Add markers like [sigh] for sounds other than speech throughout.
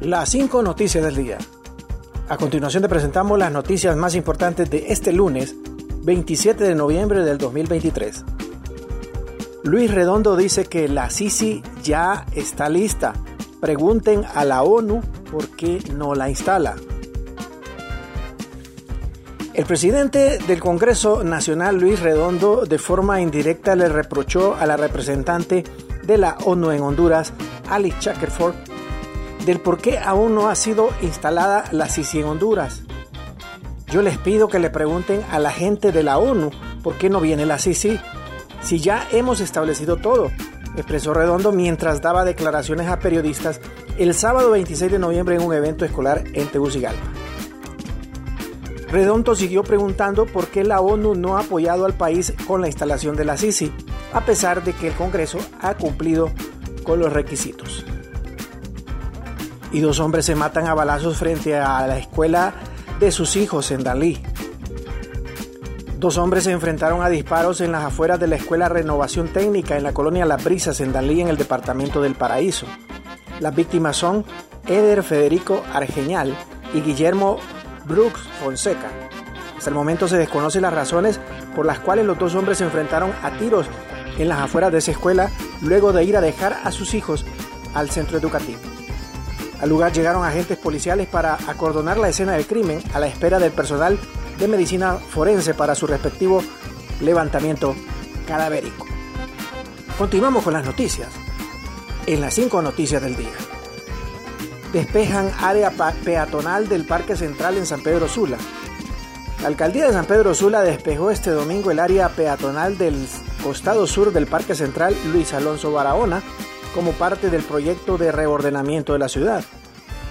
Las cinco noticias del día. A continuación te presentamos las noticias más importantes de este lunes, 27 de noviembre del 2023. Luis Redondo dice que la Sisi ya está lista. Pregunten a la ONU por qué no la instala. El presidente del Congreso Nacional, Luis Redondo, de forma indirecta le reprochó a la representante de la ONU en Honduras, Alice Shackelford, del por qué aún no ha sido instalada la Sisi en Honduras. Yo les pido que le pregunten a la gente de la ONU por qué no viene la Sisi, si ya hemos establecido todo, expresó Redondo mientras daba declaraciones a periodistas el sábado 26 de noviembre en un evento escolar en Tegucigalpa. Redondo siguió preguntando por qué la ONU no ha apoyado al país con la instalación de la Sisi, a pesar de que el Congreso ha cumplido con los requisitos y dos hombres se matan a balazos frente a la escuela de sus hijos en Dalí. Dos hombres se enfrentaron a disparos en las afueras de la Escuela Renovación Técnica en la colonia Las Brisas en Dalí, en el departamento del Paraíso. Las víctimas son Eder Federico Argeñal y Guillermo Brooks Fonseca. Hasta el momento se desconocen las razones por las cuales los dos hombres se enfrentaron a tiros en las afueras de esa escuela luego de ir a dejar a sus hijos al centro educativo. Al lugar llegaron agentes policiales para acordonar la escena del crimen a la espera del personal de medicina forense para su respectivo levantamiento cadavérico. Continuamos con las noticias. En las cinco noticias del día. Despejan área peatonal del Parque Central en San Pedro Sula. La alcaldía de San Pedro Sula despejó este domingo el área peatonal del costado sur del Parque Central Luis Alonso Barahona como parte del proyecto de reordenamiento de la ciudad.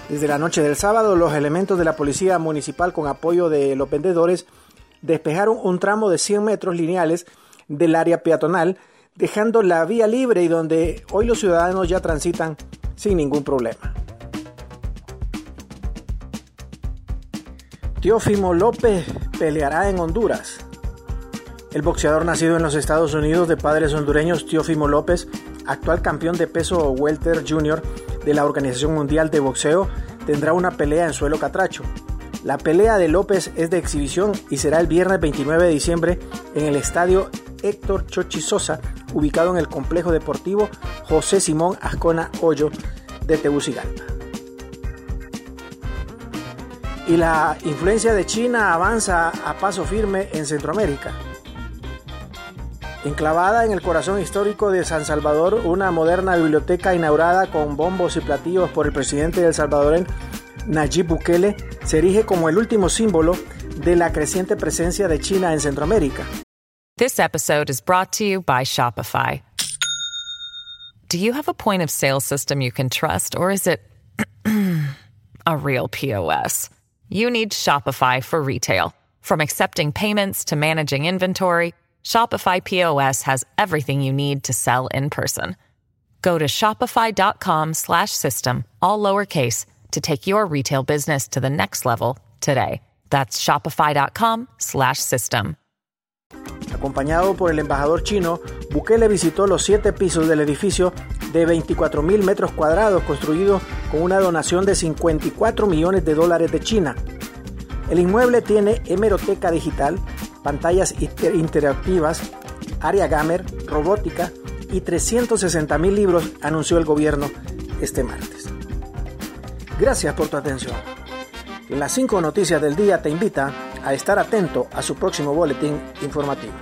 Desde la noche del sábado, los elementos de la Policía Municipal, con apoyo de los vendedores, despejaron un tramo de 100 metros lineales del área peatonal, dejando la vía libre y donde hoy los ciudadanos ya transitan sin ningún problema. Teófimo López peleará en Honduras. El boxeador nacido en los Estados Unidos de padres hondureños, Teófimo López, actual campeón de peso welter junior de la Organización Mundial de Boxeo, tendrá una pelea en suelo catracho. La pelea de López es de exhibición y será el viernes 29 de diciembre en el estadio Héctor Chochi Sosa, ubicado en el complejo deportivo José Simón Ascona Hoyo de Tegucigalpa. Y la influencia de China avanza a paso firme en Centroamérica. Enclavada en el corazón histórico de San Salvador, una moderna biblioteca inaugurada con bombos y platillos por el presidente del Salvador, Nayib Bukele, se erige como el último símbolo de la creciente presencia de China en Centroamérica. This episode is brought to you by Shopify. Do you have a point of sale system you can trust, or is it [clears throat] a real POS? You need Shopify for retail. From accepting payments to managing inventory, Shopify POS has everything you need to sell in person. Go to shopify.com slash system, all lowercase, to take your retail business to the next level today. That's shopify.com slash system. Acompañado por el embajador chino, Bukele visitó los siete pisos del edificio de 24 metros cuadrados construido con una donación de 54 millones de dólares de China. El inmueble tiene hemeroteca digital, pantallas interactivas, área gamer, robótica y 360 mil libros, anunció el gobierno este martes. Gracias por tu atención. Las cinco noticias del día te invita a estar atento a su próximo boletín informativo.